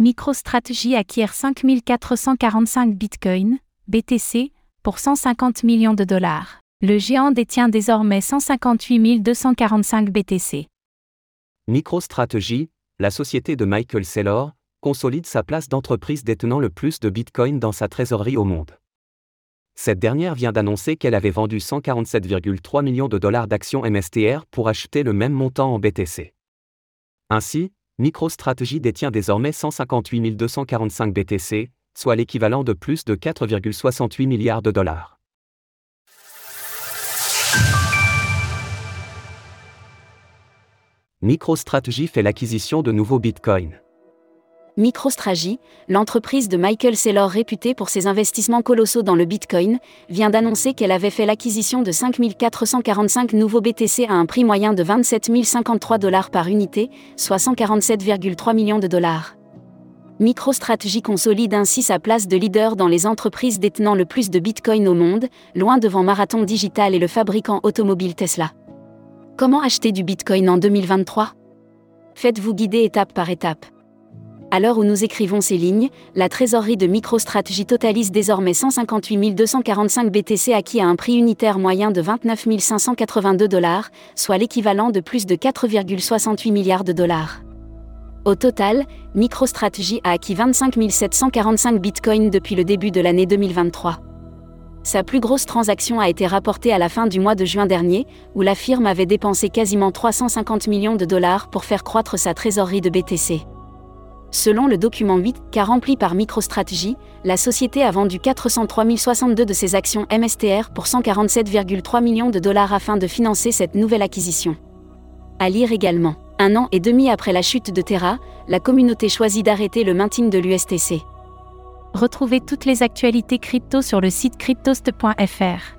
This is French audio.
MicroStrategy acquiert 5445 bitcoins, BTC, pour 150 millions de dollars. Le géant détient désormais 158 245 BTC. MicroStrategy, la société de Michael Saylor, consolide sa place d'entreprise détenant le plus de bitcoins dans sa trésorerie au monde. Cette dernière vient d'annoncer qu'elle avait vendu 147,3 millions de dollars d'actions MSTR pour acheter le même montant en BTC. Ainsi, MicroStrategy détient désormais 158 245 BTC, soit l'équivalent de plus de 4,68 milliards de dollars. MicroStrategy fait l'acquisition de nouveaux bitcoins. MicroStrategy, l'entreprise de Michael Saylor réputée pour ses investissements colossaux dans le Bitcoin, vient d'annoncer qu'elle avait fait l'acquisition de 5445 nouveaux BTC à un prix moyen de 27 053 dollars par unité, soit 147,3 millions de dollars. MicroStrategy consolide ainsi sa place de leader dans les entreprises détenant le plus de Bitcoin au monde, loin devant Marathon Digital et le fabricant automobile Tesla. Comment acheter du Bitcoin en 2023 Faites-vous guider étape par étape. À l'heure où nous écrivons ces lignes, la trésorerie de MicroStrategy totalise désormais 158 245 BTC acquis à un prix unitaire moyen de 29 582 dollars, soit l'équivalent de plus de 4,68 milliards de dollars. Au total, MicroStrategy a acquis 25 745 bitcoins depuis le début de l'année 2023. Sa plus grosse transaction a été rapportée à la fin du mois de juin dernier, où la firme avait dépensé quasiment 350 millions de dollars pour faire croître sa trésorerie de BTC. Selon le document 8 qu'a rempli par MicroStrategy, la société a vendu 403 062 de ses actions MSTR pour 147,3 millions de dollars afin de financer cette nouvelle acquisition. À lire également. Un an et demi après la chute de Terra, la communauté choisit d'arrêter le maintien de l'USTC. Retrouvez toutes les actualités crypto sur le site cryptost.fr.